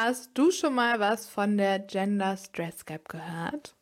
Hast du schon mal was von der Gender Stress Gap gehört?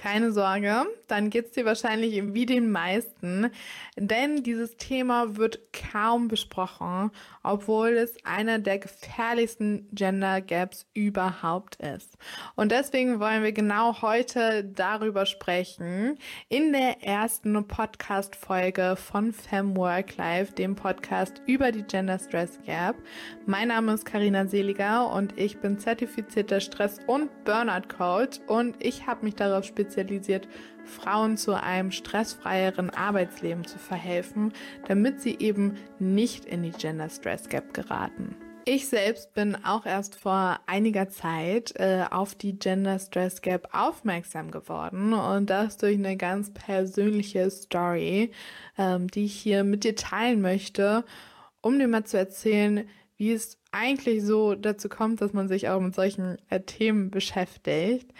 Keine Sorge, dann geht's dir wahrscheinlich wie den meisten, denn dieses Thema wird kaum besprochen, obwohl es einer der gefährlichsten Gender Gaps überhaupt ist. Und deswegen wollen wir genau heute darüber sprechen in der ersten Podcast Folge von Fem Work Life, dem Podcast über die Gender Stress Gap. Mein Name ist Karina Seliger und ich bin zertifizierter Stress- und Burnout Coach und ich habe mich darauf spezialisiert spezialisiert, Frauen zu einem stressfreieren Arbeitsleben zu verhelfen, damit sie eben nicht in die Gender Stress Gap geraten. Ich selbst bin auch erst vor einiger Zeit äh, auf die Gender Stress Gap aufmerksam geworden und das durch eine ganz persönliche Story, ähm, die ich hier mit dir teilen möchte, um dir mal zu erzählen, wie es eigentlich so dazu kommt, dass man sich auch mit solchen äh, Themen beschäftigt.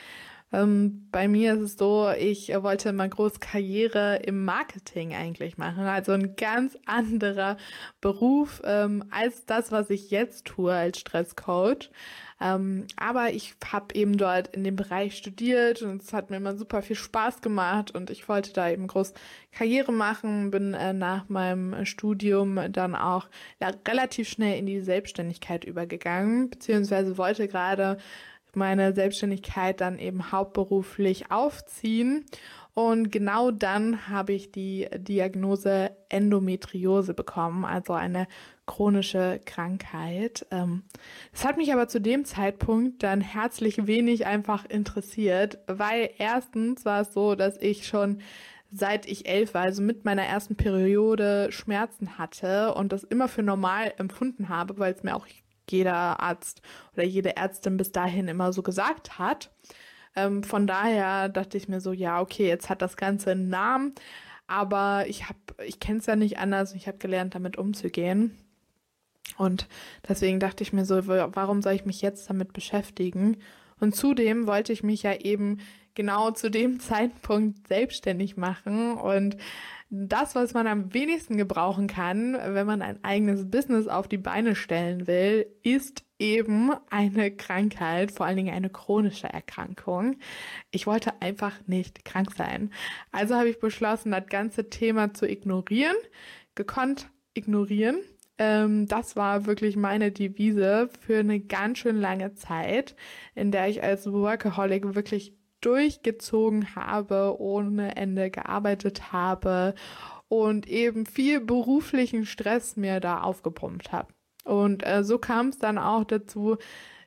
Ähm, bei mir ist es so, ich wollte mal groß Karriere im Marketing eigentlich machen. Also ein ganz anderer Beruf ähm, als das, was ich jetzt tue als Stresscoach. Ähm, aber ich habe eben dort in dem Bereich studiert und es hat mir immer super viel Spaß gemacht und ich wollte da eben groß Karriere machen, bin äh, nach meinem Studium dann auch relativ schnell in die Selbstständigkeit übergegangen, beziehungsweise wollte gerade meine Selbstständigkeit dann eben hauptberuflich aufziehen. Und genau dann habe ich die Diagnose Endometriose bekommen, also eine chronische Krankheit. Es ähm, hat mich aber zu dem Zeitpunkt dann herzlich wenig einfach interessiert, weil erstens war es so, dass ich schon seit ich elf war, also mit meiner ersten Periode Schmerzen hatte und das immer für normal empfunden habe, weil es mir auch jeder Arzt oder jede Ärztin bis dahin immer so gesagt hat. Ähm, von daher dachte ich mir so, ja, okay, jetzt hat das Ganze einen Namen, aber ich habe, ich kenne es ja nicht anders. Ich habe gelernt, damit umzugehen. Und deswegen dachte ich mir so, warum soll ich mich jetzt damit beschäftigen? Und zudem wollte ich mich ja eben genau zu dem Zeitpunkt selbstständig machen und das, was man am wenigsten gebrauchen kann, wenn man ein eigenes Business auf die Beine stellen will, ist eben eine Krankheit, vor allen Dingen eine chronische Erkrankung. Ich wollte einfach nicht krank sein. Also habe ich beschlossen, das ganze Thema zu ignorieren, gekonnt ignorieren. Ähm, das war wirklich meine Devise für eine ganz schön lange Zeit, in der ich als Workaholic wirklich durchgezogen habe, ohne Ende gearbeitet habe und eben viel beruflichen Stress mir da aufgepumpt habe. Und äh, so kam es dann auch dazu,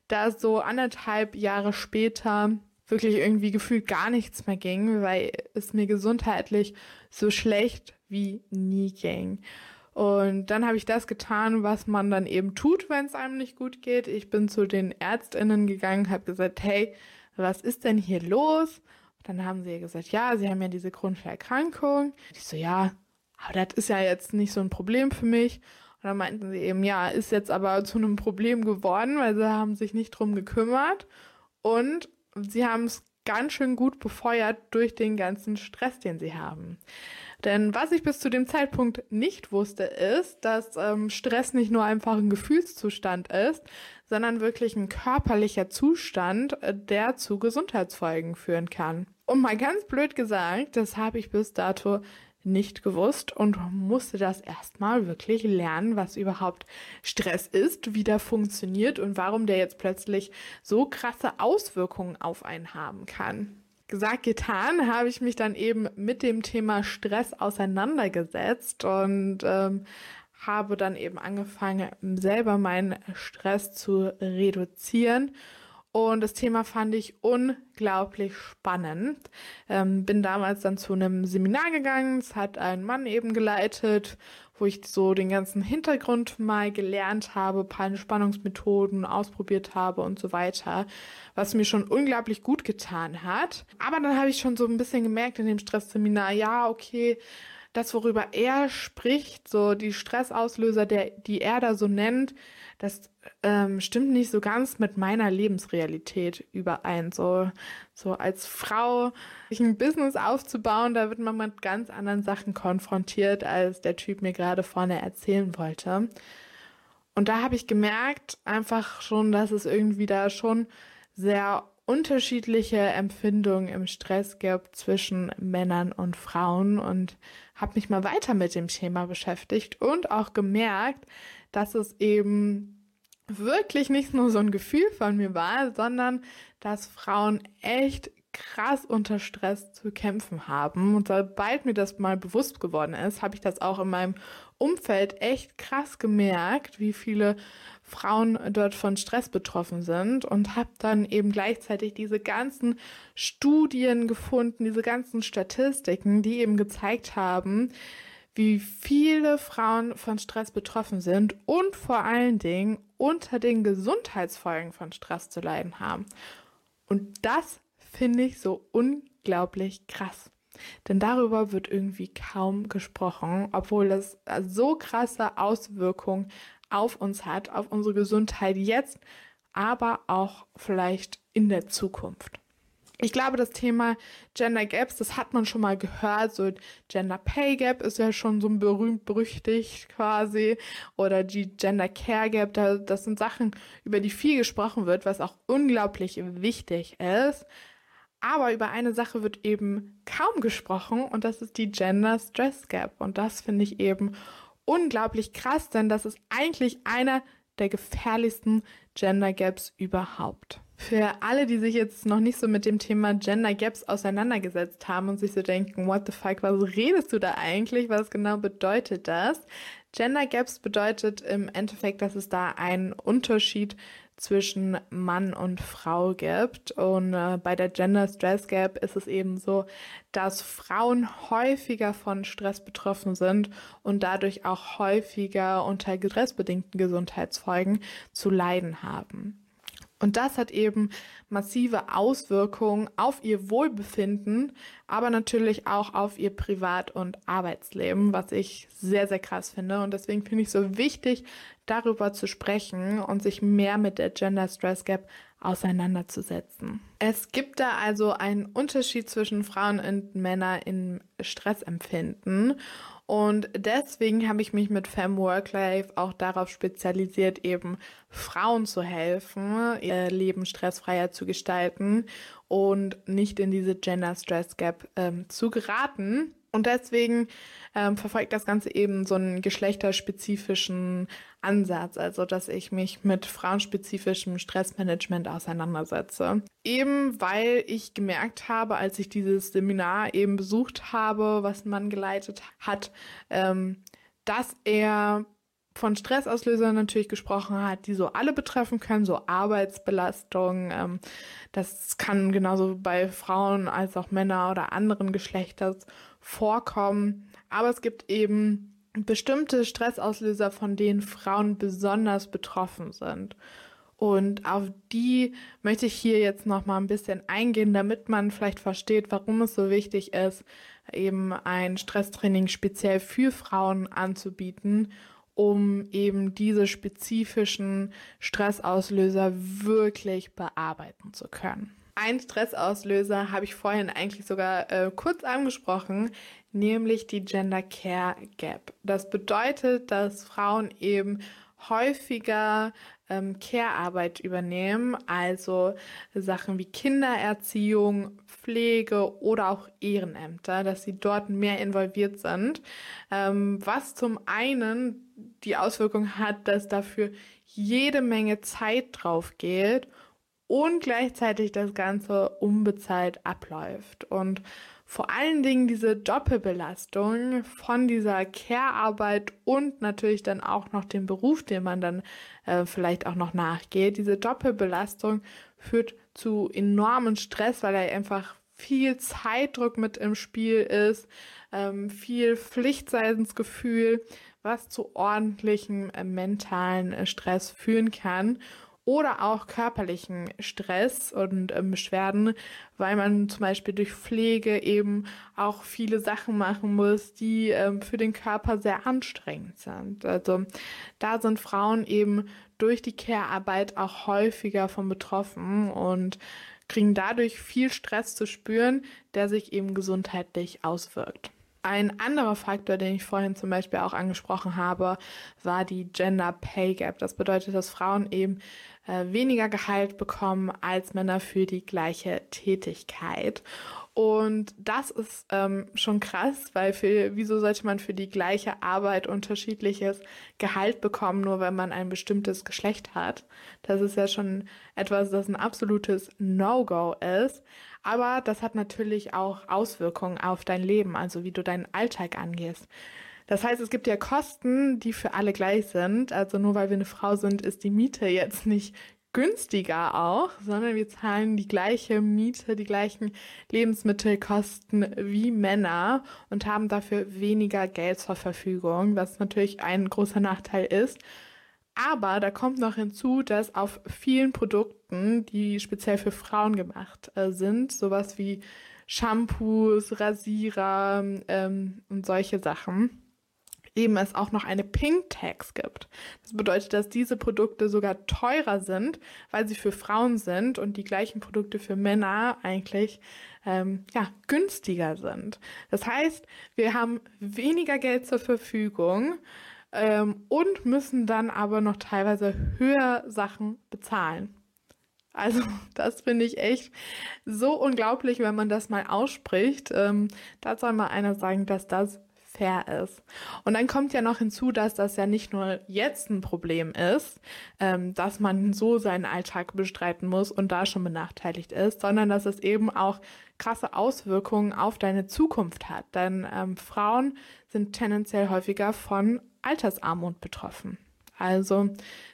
dass so anderthalb Jahre später wirklich irgendwie gefühlt gar nichts mehr ging, weil es mir gesundheitlich so schlecht wie nie ging. Und dann habe ich das getan, was man dann eben tut, wenn es einem nicht gut geht. Ich bin zu den Ärztinnen gegangen, habe gesagt, hey, was ist denn hier los? Und dann haben sie gesagt, ja, sie haben ja diese chronische Erkrankung. Ich so, ja, aber das ist ja jetzt nicht so ein Problem für mich. Und dann meinten sie eben, ja, ist jetzt aber zu einem Problem geworden, weil sie haben sich nicht drum gekümmert. Und sie haben es ganz schön gut befeuert durch den ganzen Stress, den sie haben. Denn was ich bis zu dem Zeitpunkt nicht wusste, ist, dass ähm, Stress nicht nur einfach ein Gefühlszustand ist, sondern wirklich ein körperlicher Zustand, äh, der zu Gesundheitsfolgen führen kann. Und mal ganz blöd gesagt, das habe ich bis dato nicht gewusst und musste das erstmal wirklich lernen, was überhaupt Stress ist, wie der funktioniert und warum der jetzt plötzlich so krasse Auswirkungen auf einen haben kann. Gesagt, getan, habe ich mich dann eben mit dem Thema Stress auseinandergesetzt und ähm, habe dann eben angefangen, selber meinen Stress zu reduzieren und das Thema fand ich unglaublich spannend. Ähm, bin damals dann zu einem Seminar gegangen. Es hat ein Mann eben geleitet, wo ich so den ganzen Hintergrund mal gelernt habe, paar Entspannungsmethoden ausprobiert habe und so weiter, was mir schon unglaublich gut getan hat. Aber dann habe ich schon so ein bisschen gemerkt in dem Stressseminar, ja, okay, das, worüber er spricht, so die Stressauslöser, der, die er da so nennt, das ähm, stimmt nicht so ganz mit meiner Lebensrealität überein. So, so als Frau sich ein Business aufzubauen, da wird man mit ganz anderen Sachen konfrontiert, als der Typ mir gerade vorne erzählen wollte. Und da habe ich gemerkt, einfach schon, dass es irgendwie da schon sehr unterschiedliche Empfindungen im Stress gibt zwischen Männern und Frauen und habe mich mal weiter mit dem Thema beschäftigt und auch gemerkt, dass es eben wirklich nicht nur so ein Gefühl von mir war, sondern dass Frauen echt krass unter Stress zu kämpfen haben. Und sobald mir das mal bewusst geworden ist, habe ich das auch in meinem Umfeld echt krass gemerkt, wie viele Frauen dort von Stress betroffen sind und habe dann eben gleichzeitig diese ganzen Studien gefunden, diese ganzen Statistiken, die eben gezeigt haben, wie viele Frauen von Stress betroffen sind und vor allen Dingen unter den Gesundheitsfolgen von Stress zu leiden haben. Und das finde ich so unglaublich krass. Denn darüber wird irgendwie kaum gesprochen, obwohl es so krasse Auswirkungen auf uns hat, auf unsere Gesundheit jetzt, aber auch vielleicht in der Zukunft. Ich glaube, das Thema Gender Gaps, das hat man schon mal gehört. So Gender Pay Gap ist ja schon so ein berühmt berüchtigt quasi. Oder die Gender Care Gap, das sind Sachen, über die viel gesprochen wird, was auch unglaublich wichtig ist. Aber über eine Sache wird eben kaum gesprochen und das ist die Gender Stress Gap. Und das finde ich eben unglaublich krass, denn das ist eigentlich einer der gefährlichsten Gender Gaps überhaupt. Für alle, die sich jetzt noch nicht so mit dem Thema Gender Gaps auseinandergesetzt haben und sich so denken, what the fuck, was redest du da eigentlich? Was genau bedeutet das? Gender Gaps bedeutet im Endeffekt, dass es da einen Unterschied zwischen Mann und Frau gibt. Und äh, bei der Gender Stress Gap ist es eben so, dass Frauen häufiger von Stress betroffen sind und dadurch auch häufiger unter stressbedingten Gesundheitsfolgen zu leiden haben. Und das hat eben massive Auswirkungen auf ihr Wohlbefinden, aber natürlich auch auf ihr Privat- und Arbeitsleben, was ich sehr, sehr krass finde. Und deswegen finde ich so wichtig, darüber zu sprechen und sich mehr mit der Gender Stress Gap auseinanderzusetzen. Es gibt da also einen Unterschied zwischen Frauen und Männern im Stressempfinden. Und deswegen habe ich mich mit Fem Worklife auch darauf spezialisiert, eben Frauen zu helfen, ihr Leben stressfreier zu gestalten und nicht in diese Gender Stress Gap ähm, zu geraten. Und deswegen ähm, verfolgt das Ganze eben so einen geschlechterspezifischen Ansatz, also dass ich mich mit frauenspezifischem Stressmanagement auseinandersetze. Eben weil ich gemerkt habe, als ich dieses Seminar eben besucht habe, was man geleitet hat, ähm, dass er von Stressauslösern natürlich gesprochen hat, die so alle betreffen können, so Arbeitsbelastung. Ähm, das kann genauso bei Frauen als auch Männer oder anderen Geschlechters vorkommen. Aber es gibt eben bestimmte Stressauslöser, von denen Frauen besonders betroffen sind. Und auf die möchte ich hier jetzt noch mal ein bisschen eingehen, damit man vielleicht versteht, warum es so wichtig ist, eben ein Stresstraining speziell für Frauen anzubieten, um eben diese spezifischen Stressauslöser wirklich bearbeiten zu können. Ein Stressauslöser habe ich vorhin eigentlich sogar äh, kurz angesprochen, nämlich die Gender Care Gap. Das bedeutet, dass Frauen eben häufiger ähm, Care-Arbeit übernehmen, also Sachen wie Kindererziehung, Pflege oder auch Ehrenämter, dass sie dort mehr involviert sind, ähm, was zum einen die Auswirkung hat, dass dafür jede Menge Zeit drauf geht und gleichzeitig das Ganze unbezahlt abläuft. Und vor allen Dingen diese Doppelbelastung von dieser Care-Arbeit und natürlich dann auch noch dem Beruf, den man dann äh, vielleicht auch noch nachgeht. Diese Doppelbelastung führt zu enormen Stress, weil er einfach viel Zeitdruck mit im Spiel ist, ähm, viel Pflichtseidensgefühl, was zu ordentlichem äh, mentalen äh, Stress führen kann oder auch körperlichen Stress und äh, Beschwerden, weil man zum Beispiel durch Pflege eben auch viele Sachen machen muss, die äh, für den Körper sehr anstrengend sind. Also da sind Frauen eben durch die Care-Arbeit auch häufiger von betroffen und kriegen dadurch viel Stress zu spüren, der sich eben gesundheitlich auswirkt. Ein anderer Faktor, den ich vorhin zum Beispiel auch angesprochen habe, war die Gender Pay Gap. Das bedeutet, dass Frauen eben äh, weniger Gehalt bekommen als Männer für die gleiche Tätigkeit. Und das ist ähm, schon krass, weil für, wieso sollte man für die gleiche Arbeit unterschiedliches Gehalt bekommen, nur wenn man ein bestimmtes Geschlecht hat? Das ist ja schon etwas, das ein absolutes No-Go ist. Aber das hat natürlich auch Auswirkungen auf dein Leben, also wie du deinen Alltag angehst. Das heißt, es gibt ja Kosten, die für alle gleich sind. Also nur weil wir eine Frau sind, ist die Miete jetzt nicht günstiger auch, sondern wir zahlen die gleiche Miete, die gleichen Lebensmittelkosten wie Männer und haben dafür weniger Geld zur Verfügung, was natürlich ein großer Nachteil ist. Aber da kommt noch hinzu, dass auf vielen Produkten, die speziell für Frauen gemacht äh, sind, sowas wie Shampoos, Rasierer ähm, und solche Sachen, eben es auch noch eine Pink Tax gibt. Das bedeutet, dass diese Produkte sogar teurer sind, weil sie für Frauen sind und die gleichen Produkte für Männer eigentlich ähm, ja, günstiger sind. Das heißt, wir haben weniger Geld zur Verfügung ähm, und müssen dann aber noch teilweise höher Sachen bezahlen. Also das finde ich echt so unglaublich, wenn man das mal ausspricht. Ähm, da soll mal einer sagen, dass das fair ist. Und dann kommt ja noch hinzu, dass das ja nicht nur jetzt ein Problem ist, ähm, dass man so seinen Alltag bestreiten muss und da schon benachteiligt ist, sondern dass es eben auch krasse Auswirkungen auf deine Zukunft hat. Denn ähm, Frauen sind tendenziell häufiger von Altersarmut betroffen. Also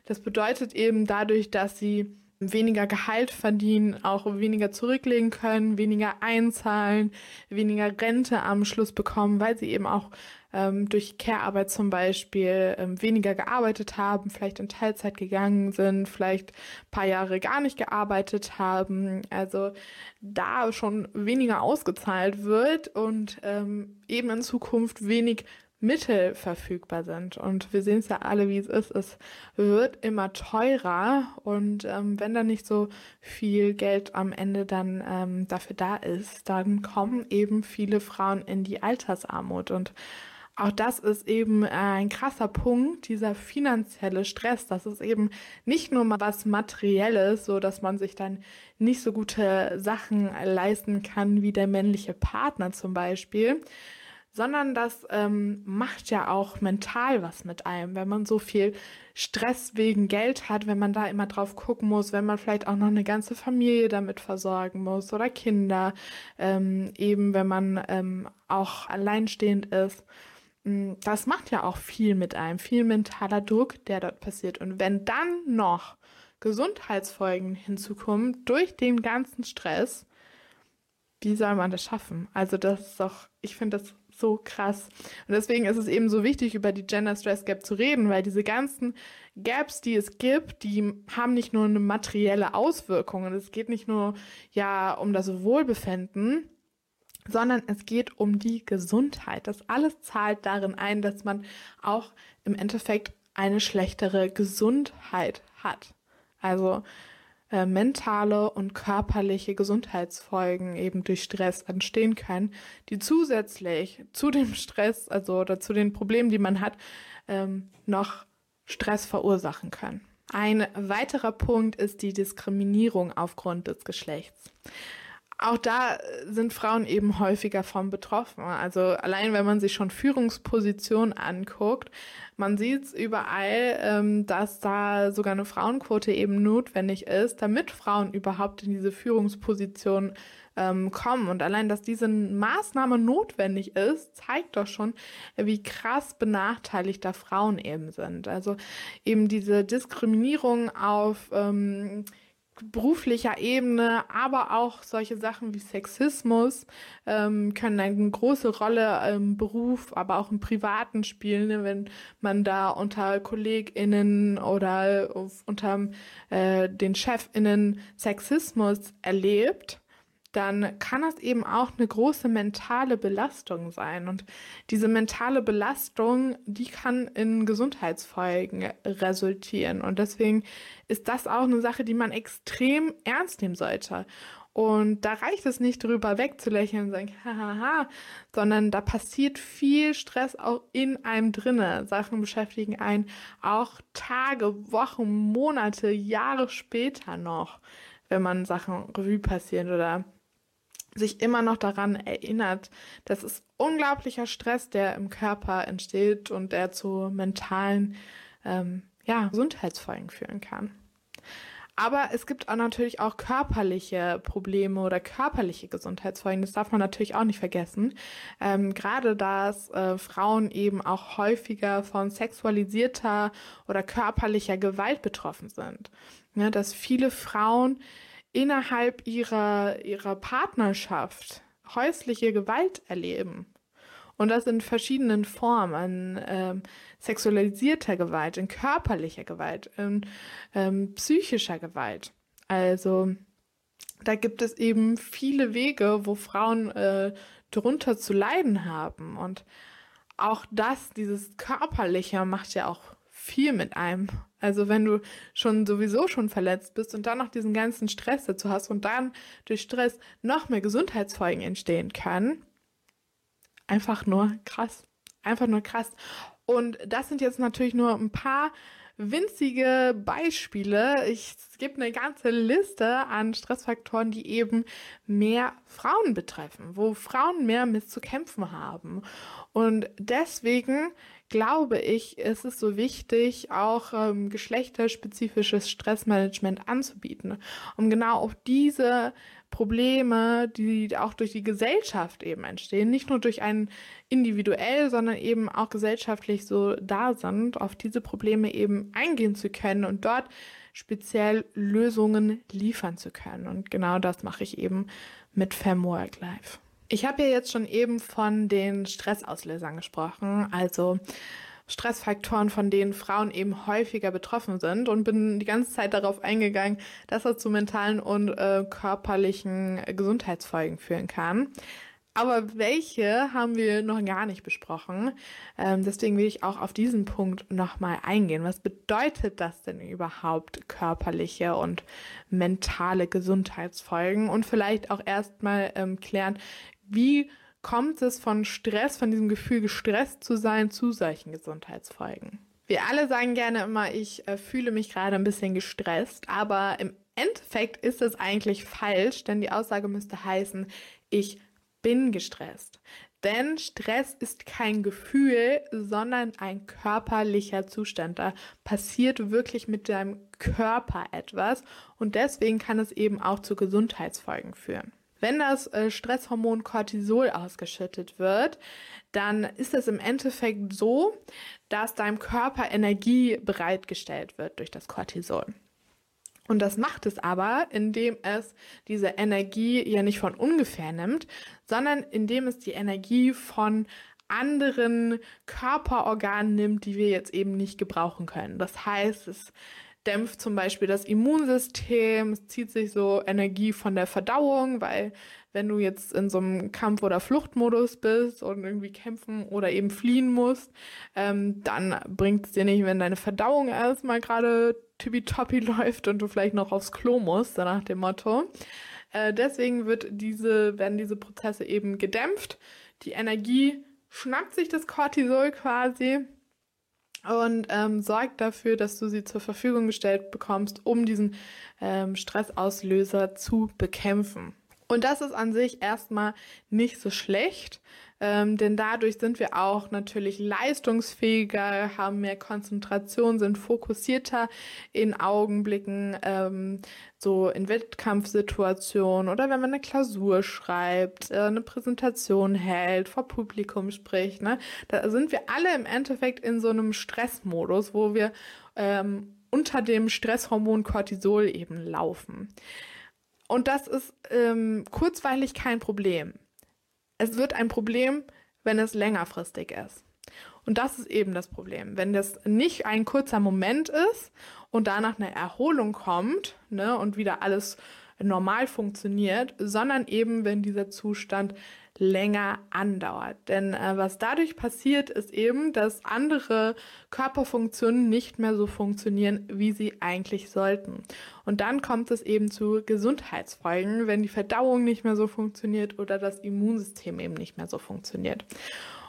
das bedeutet eben dadurch, dass sie weniger Gehalt verdienen, auch weniger zurücklegen können, weniger einzahlen, weniger Rente am Schluss bekommen, weil sie eben auch ähm, durch Care-Arbeit zum Beispiel ähm, weniger gearbeitet haben, vielleicht in Teilzeit gegangen sind, vielleicht paar Jahre gar nicht gearbeitet haben. Also da schon weniger ausgezahlt wird und ähm, eben in Zukunft wenig Mittel verfügbar sind. Und wir sehen es ja alle, wie es ist. Es wird immer teurer und ähm, wenn da nicht so viel Geld am Ende dann ähm, dafür da ist, dann kommen eben viele Frauen in die Altersarmut. Und auch das ist eben ein krasser Punkt, dieser finanzielle Stress. Das ist eben nicht nur mal was Materielles, so dass man sich dann nicht so gute Sachen leisten kann wie der männliche Partner zum Beispiel, sondern das ähm, macht ja auch mental was mit einem, wenn man so viel Stress wegen Geld hat, wenn man da immer drauf gucken muss, wenn man vielleicht auch noch eine ganze Familie damit versorgen muss oder Kinder, ähm, eben wenn man ähm, auch alleinstehend ist. Mm, das macht ja auch viel mit einem, viel mentaler Druck, der dort passiert. Und wenn dann noch Gesundheitsfolgen hinzukommen durch den ganzen Stress, wie soll man das schaffen? Also das ist doch, ich finde das so krass. Und deswegen ist es eben so wichtig, über die Gender Stress Gap zu reden, weil diese ganzen Gaps, die es gibt, die haben nicht nur eine materielle Auswirkung. Und es geht nicht nur ja um das Wohlbefinden, sondern es geht um die Gesundheit. Das alles zahlt darin ein, dass man auch im Endeffekt eine schlechtere Gesundheit hat. Also äh, mentale und körperliche Gesundheitsfolgen eben durch Stress entstehen können, die zusätzlich zu dem Stress, also oder zu den Problemen, die man hat, ähm, noch Stress verursachen können. Ein weiterer Punkt ist die Diskriminierung aufgrund des Geschlechts auch da sind Frauen eben häufiger von betroffen. Also allein wenn man sich schon Führungspositionen anguckt, man sieht es überall, ähm, dass da sogar eine Frauenquote eben notwendig ist, damit Frauen überhaupt in diese Führungsposition ähm, kommen. Und allein, dass diese Maßnahme notwendig ist, zeigt doch schon, wie krass benachteiligt da Frauen eben sind. Also eben diese Diskriminierung auf ähm, beruflicher Ebene, aber auch solche Sachen wie Sexismus ähm, können eine große Rolle im Beruf, aber auch im Privaten spielen, ne? wenn man da unter KollegInnen oder unter äh, den ChefInnen Sexismus erlebt dann kann das eben auch eine große mentale Belastung sein. Und diese mentale Belastung, die kann in Gesundheitsfolgen resultieren. Und deswegen ist das auch eine Sache, die man extrem ernst nehmen sollte. Und da reicht es nicht drüber wegzulächeln und sagen, hahaha, sondern da passiert viel Stress auch in einem drinne. Sachen beschäftigen einen auch Tage, Wochen, Monate, Jahre später noch, wenn man Sachen Revue passiert oder sich immer noch daran erinnert. Das ist unglaublicher Stress, der im Körper entsteht und der zu mentalen ähm, ja, Gesundheitsfolgen führen kann. Aber es gibt auch natürlich auch körperliche Probleme oder körperliche Gesundheitsfolgen. Das darf man natürlich auch nicht vergessen. Ähm, gerade dass äh, Frauen eben auch häufiger von sexualisierter oder körperlicher Gewalt betroffen sind. Ja, dass viele Frauen innerhalb ihrer, ihrer Partnerschaft häusliche Gewalt erleben. Und das in verschiedenen Formen, ähm, sexualisierter Gewalt, in körperlicher Gewalt, in ähm, psychischer Gewalt. Also da gibt es eben viele Wege, wo Frauen äh, drunter zu leiden haben. Und auch das, dieses Körperliche, macht ja auch viel mit einem. Also wenn du schon sowieso schon verletzt bist und dann noch diesen ganzen Stress dazu hast und dann durch Stress noch mehr Gesundheitsfolgen entstehen können, einfach nur krass. Einfach nur krass. Und das sind jetzt natürlich nur ein paar winzige Beispiele. Ich, es gibt eine ganze Liste an Stressfaktoren, die eben mehr Frauen betreffen, wo Frauen mehr mit zu kämpfen haben. Und deswegen glaube ich, ist es so wichtig, auch ähm, geschlechterspezifisches Stressmanagement anzubieten, um genau auf diese Probleme, die auch durch die Gesellschaft eben entstehen, nicht nur durch einen individuell, sondern eben auch gesellschaftlich so da sind, auf diese Probleme eben eingehen zu können und dort speziell Lösungen liefern zu können. Und genau das mache ich eben mit Femwork Life. Ich habe ja jetzt schon eben von den Stressauslösern gesprochen, also Stressfaktoren, von denen Frauen eben häufiger betroffen sind und bin die ganze Zeit darauf eingegangen, dass das zu mentalen und äh, körperlichen Gesundheitsfolgen führen kann. Aber welche haben wir noch gar nicht besprochen. Ähm, deswegen will ich auch auf diesen Punkt nochmal eingehen. Was bedeutet das denn überhaupt körperliche und mentale Gesundheitsfolgen? Und vielleicht auch erstmal ähm, klären, wie kommt es von Stress, von diesem Gefühl gestresst zu sein, zu solchen Gesundheitsfolgen. Wir alle sagen gerne immer, ich äh, fühle mich gerade ein bisschen gestresst, aber im Endeffekt ist es eigentlich falsch, denn die Aussage müsste heißen, ich bin gestresst. Denn Stress ist kein Gefühl, sondern ein körperlicher Zustand. Da passiert wirklich mit deinem Körper etwas und deswegen kann es eben auch zu Gesundheitsfolgen führen. Wenn das äh, Stresshormon Cortisol ausgeschüttet wird, dann ist es im Endeffekt so, dass deinem Körper Energie bereitgestellt wird durch das Cortisol. Und das macht es aber, indem es diese Energie ja nicht von ungefähr nimmt, sondern indem es die Energie von anderen Körperorganen nimmt, die wir jetzt eben nicht gebrauchen können. Das heißt, es dämpft zum Beispiel das Immunsystem, es zieht sich so Energie von der Verdauung, weil wenn du jetzt in so einem Kampf- oder Fluchtmodus bist und irgendwie kämpfen oder eben fliehen musst, ähm, dann bringt es dir nicht, wenn deine Verdauung erstmal gerade tippitoppi läuft und du vielleicht noch aufs Klo musst, nach dem Motto. Äh, deswegen wird diese, werden diese Prozesse eben gedämpft. Die Energie schnappt sich das Cortisol quasi und ähm, sorgt dafür, dass du sie zur Verfügung gestellt bekommst, um diesen ähm, Stressauslöser zu bekämpfen. Und das ist an sich erstmal nicht so schlecht, ähm, denn dadurch sind wir auch natürlich leistungsfähiger, haben mehr Konzentration, sind fokussierter in Augenblicken, ähm, so in Wettkampfsituationen oder wenn man eine Klausur schreibt, äh, eine Präsentation hält, vor Publikum spricht. Ne? Da sind wir alle im Endeffekt in so einem Stressmodus, wo wir ähm, unter dem Stresshormon Cortisol eben laufen. Und das ist ähm, kurzweilig kein Problem. Es wird ein Problem, wenn es längerfristig ist. Und das ist eben das Problem. Wenn das nicht ein kurzer Moment ist und danach eine Erholung kommt ne, und wieder alles normal funktioniert, sondern eben, wenn dieser Zustand länger andauert. Denn äh, was dadurch passiert, ist eben, dass andere Körperfunktionen nicht mehr so funktionieren, wie sie eigentlich sollten. Und dann kommt es eben zu Gesundheitsfolgen, wenn die Verdauung nicht mehr so funktioniert oder das Immunsystem eben nicht mehr so funktioniert.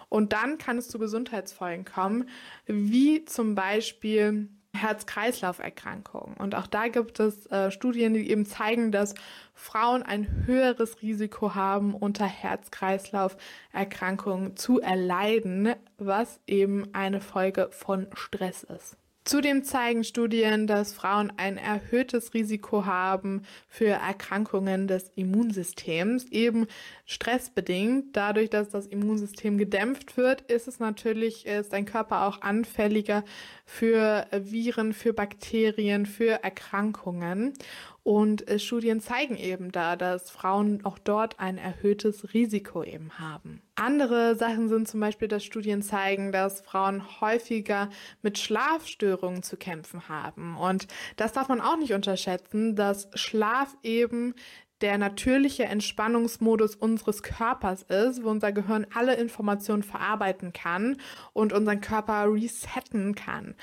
Und dann kann es zu Gesundheitsfolgen kommen, wie zum Beispiel Herz-Kreislauf-Erkrankungen. Und auch da gibt es äh, Studien, die eben zeigen, dass Frauen ein höheres Risiko haben, unter Herz-Kreislauf-Erkrankungen zu erleiden, was eben eine Folge von Stress ist. Zudem zeigen Studien, dass Frauen ein erhöhtes Risiko haben für Erkrankungen des Immunsystems, eben stressbedingt. Dadurch, dass das Immunsystem gedämpft wird, ist es natürlich, ist dein Körper auch anfälliger für Viren, für Bakterien, für Erkrankungen. Und äh, Studien zeigen eben da, dass Frauen auch dort ein erhöhtes Risiko eben haben. Andere Sachen sind zum Beispiel, dass Studien zeigen, dass Frauen häufiger mit Schlafstörungen zu kämpfen haben. Und das darf man auch nicht unterschätzen, dass Schlaf eben der natürliche Entspannungsmodus unseres Körpers ist, wo unser Gehirn alle Informationen verarbeiten kann und unseren Körper resetten kann.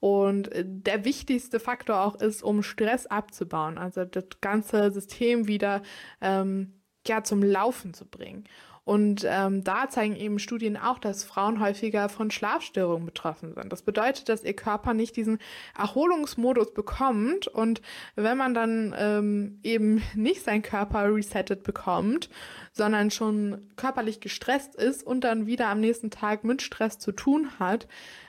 Und der wichtigste Faktor auch ist, um Stress abzubauen, also das ganze System wieder ähm, ja, zum Laufen zu bringen. Und ähm, da zeigen eben Studien auch, dass Frauen häufiger von Schlafstörungen betroffen sind. Das bedeutet, dass ihr Körper nicht diesen Erholungsmodus bekommt. Und wenn man dann ähm, eben nicht seinen Körper resettet bekommt, sondern schon körperlich gestresst ist und dann wieder am nächsten Tag mit Stress zu tun hat,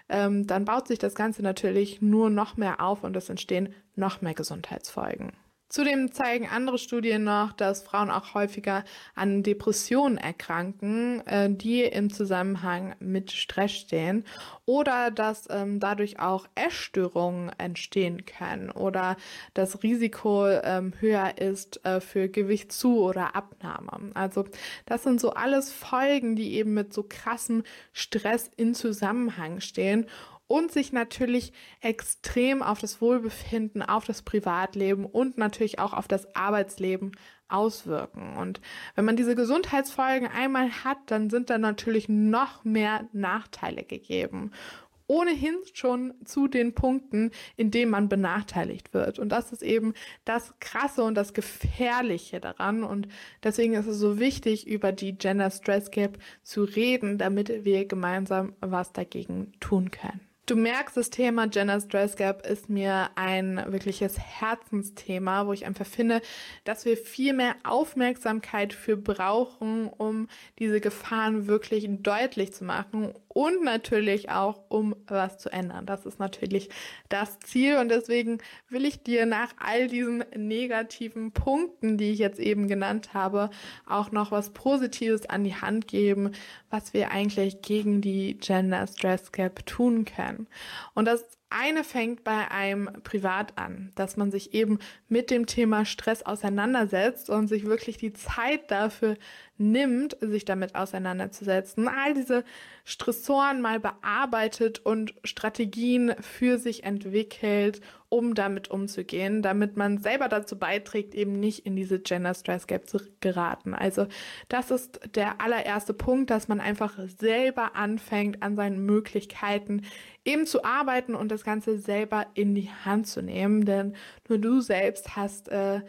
ähm, dann baut sich das Ganze natürlich nur noch mehr auf und es entstehen noch mehr Gesundheitsfolgen. Zudem zeigen andere Studien noch, dass Frauen auch häufiger an Depressionen erkranken, äh, die im Zusammenhang mit Stress stehen oder dass ähm, dadurch auch Essstörungen entstehen können oder das Risiko ähm, höher ist äh, für Gewichtszu- oder Abnahme. Also das sind so alles Folgen, die eben mit so krassem Stress in Zusammenhang stehen und sich natürlich extrem auf das Wohlbefinden, auf das Privatleben und natürlich auch auf das Arbeitsleben auswirken. Und wenn man diese Gesundheitsfolgen einmal hat, dann sind da natürlich noch mehr Nachteile gegeben. Ohnehin schon zu den Punkten, in denen man benachteiligt wird. Und das ist eben das Krasse und das Gefährliche daran. Und deswegen ist es so wichtig, über die Gender Stress Gap zu reden, damit wir gemeinsam was dagegen tun können. Du merkst, das Thema Gender Stress Gap ist mir ein wirkliches Herzensthema, wo ich einfach finde, dass wir viel mehr Aufmerksamkeit für brauchen, um diese Gefahren wirklich deutlich zu machen und natürlich auch, um was zu ändern. Das ist natürlich das Ziel und deswegen will ich dir nach all diesen negativen Punkten, die ich jetzt eben genannt habe, auch noch was Positives an die Hand geben, was wir eigentlich gegen die Gender Stress Gap tun können. Und das eine fängt bei einem privat an, dass man sich eben mit dem Thema Stress auseinandersetzt und sich wirklich die Zeit dafür nimmt, sich damit auseinanderzusetzen, all diese Stressoren mal bearbeitet und Strategien für sich entwickelt, um damit umzugehen, damit man selber dazu beiträgt, eben nicht in diese Gender Stress Gap zu geraten. Also das ist der allererste Punkt, dass man einfach selber anfängt, an seinen Möglichkeiten eben zu arbeiten und das Ganze selber in die Hand zu nehmen, denn nur du selbst hast äh,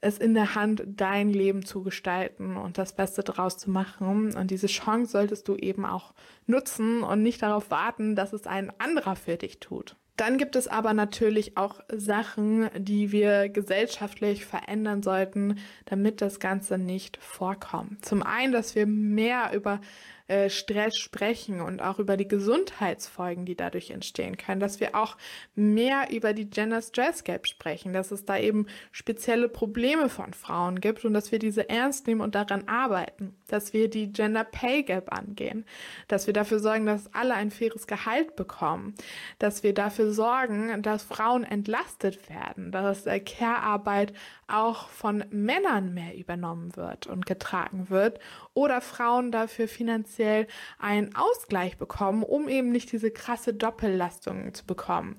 es in der Hand, dein Leben zu gestalten und das Beste daraus zu machen. Und diese Chance solltest du eben auch nutzen und nicht darauf warten, dass es ein anderer für dich tut. Dann gibt es aber natürlich auch Sachen, die wir gesellschaftlich verändern sollten, damit das Ganze nicht vorkommt. Zum einen, dass wir mehr über äh, Stress sprechen und auch über die Gesundheitsfolgen, die dadurch entstehen können, dass wir auch mehr über die Gender Stress Gap sprechen, dass es da eben spezielle Probleme von Frauen gibt und dass wir diese ernst nehmen und daran arbeiten, dass wir die Gender Pay Gap angehen, dass wir dafür sorgen, dass alle ein faires Gehalt bekommen, dass wir dafür sorgen, dass Frauen entlastet werden, dass äh, Care-Arbeit auch von Männern mehr übernommen wird und getragen wird oder Frauen dafür finanziell einen Ausgleich bekommen, um eben nicht diese krasse Doppellastung zu bekommen.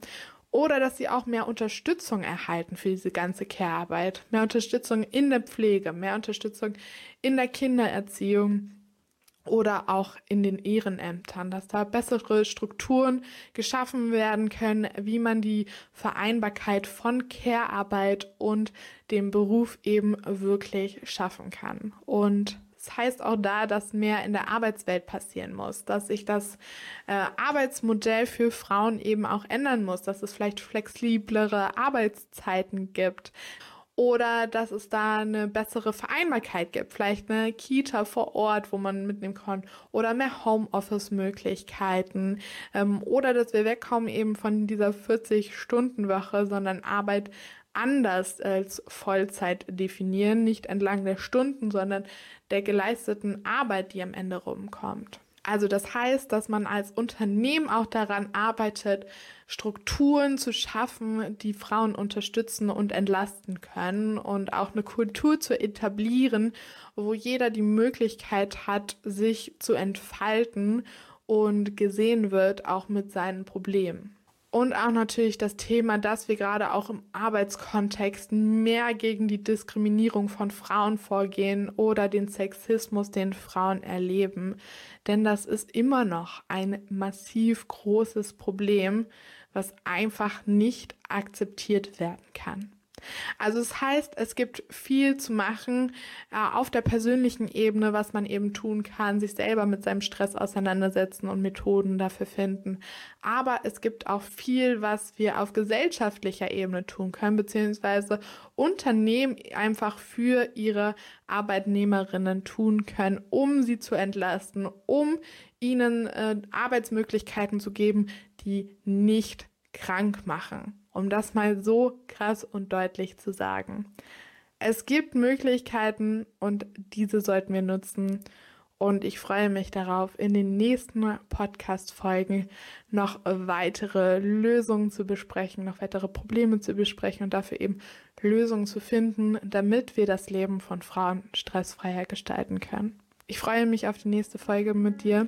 Oder dass sie auch mehr Unterstützung erhalten für diese ganze Care-Arbeit. Mehr Unterstützung in der Pflege, mehr Unterstützung in der Kindererziehung oder auch in den Ehrenämtern, dass da bessere Strukturen geschaffen werden können, wie man die Vereinbarkeit von Care-Arbeit und dem Beruf eben wirklich schaffen kann. Und heißt auch da, dass mehr in der Arbeitswelt passieren muss, dass sich das äh, Arbeitsmodell für Frauen eben auch ändern muss, dass es vielleicht flexiblere Arbeitszeiten gibt oder dass es da eine bessere Vereinbarkeit gibt, vielleicht eine Kita vor Ort, wo man mitnehmen kann oder mehr Homeoffice-Möglichkeiten ähm, oder dass wir wegkommen eben von dieser 40-Stunden-Woche, sondern Arbeit anders als Vollzeit definieren, nicht entlang der Stunden, sondern der geleisteten Arbeit, die am Ende rumkommt. Also das heißt, dass man als Unternehmen auch daran arbeitet, Strukturen zu schaffen, die Frauen unterstützen und entlasten können und auch eine Kultur zu etablieren, wo jeder die Möglichkeit hat, sich zu entfalten und gesehen wird, auch mit seinen Problemen. Und auch natürlich das Thema, dass wir gerade auch im Arbeitskontext mehr gegen die Diskriminierung von Frauen vorgehen oder den Sexismus, den Frauen erleben. Denn das ist immer noch ein massiv großes Problem, was einfach nicht akzeptiert werden kann. Also es das heißt, es gibt viel zu machen äh, auf der persönlichen Ebene, was man eben tun kann, sich selber mit seinem Stress auseinandersetzen und Methoden dafür finden. Aber es gibt auch viel, was wir auf gesellschaftlicher Ebene tun können, beziehungsweise Unternehmen einfach für ihre Arbeitnehmerinnen tun können, um sie zu entlasten, um ihnen äh, Arbeitsmöglichkeiten zu geben, die nicht krank machen um das mal so krass und deutlich zu sagen. Es gibt Möglichkeiten und diese sollten wir nutzen. Und ich freue mich darauf, in den nächsten Podcast-Folgen noch weitere Lösungen zu besprechen, noch weitere Probleme zu besprechen und dafür eben Lösungen zu finden, damit wir das Leben von Frauen stressfreier gestalten können. Ich freue mich auf die nächste Folge mit dir.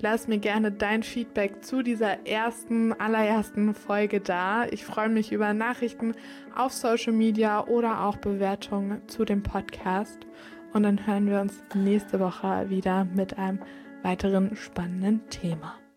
Lass mir gerne dein Feedback zu dieser ersten, allerersten Folge da. Ich freue mich über Nachrichten auf Social Media oder auch Bewertungen zu dem Podcast. Und dann hören wir uns nächste Woche wieder mit einem weiteren spannenden Thema.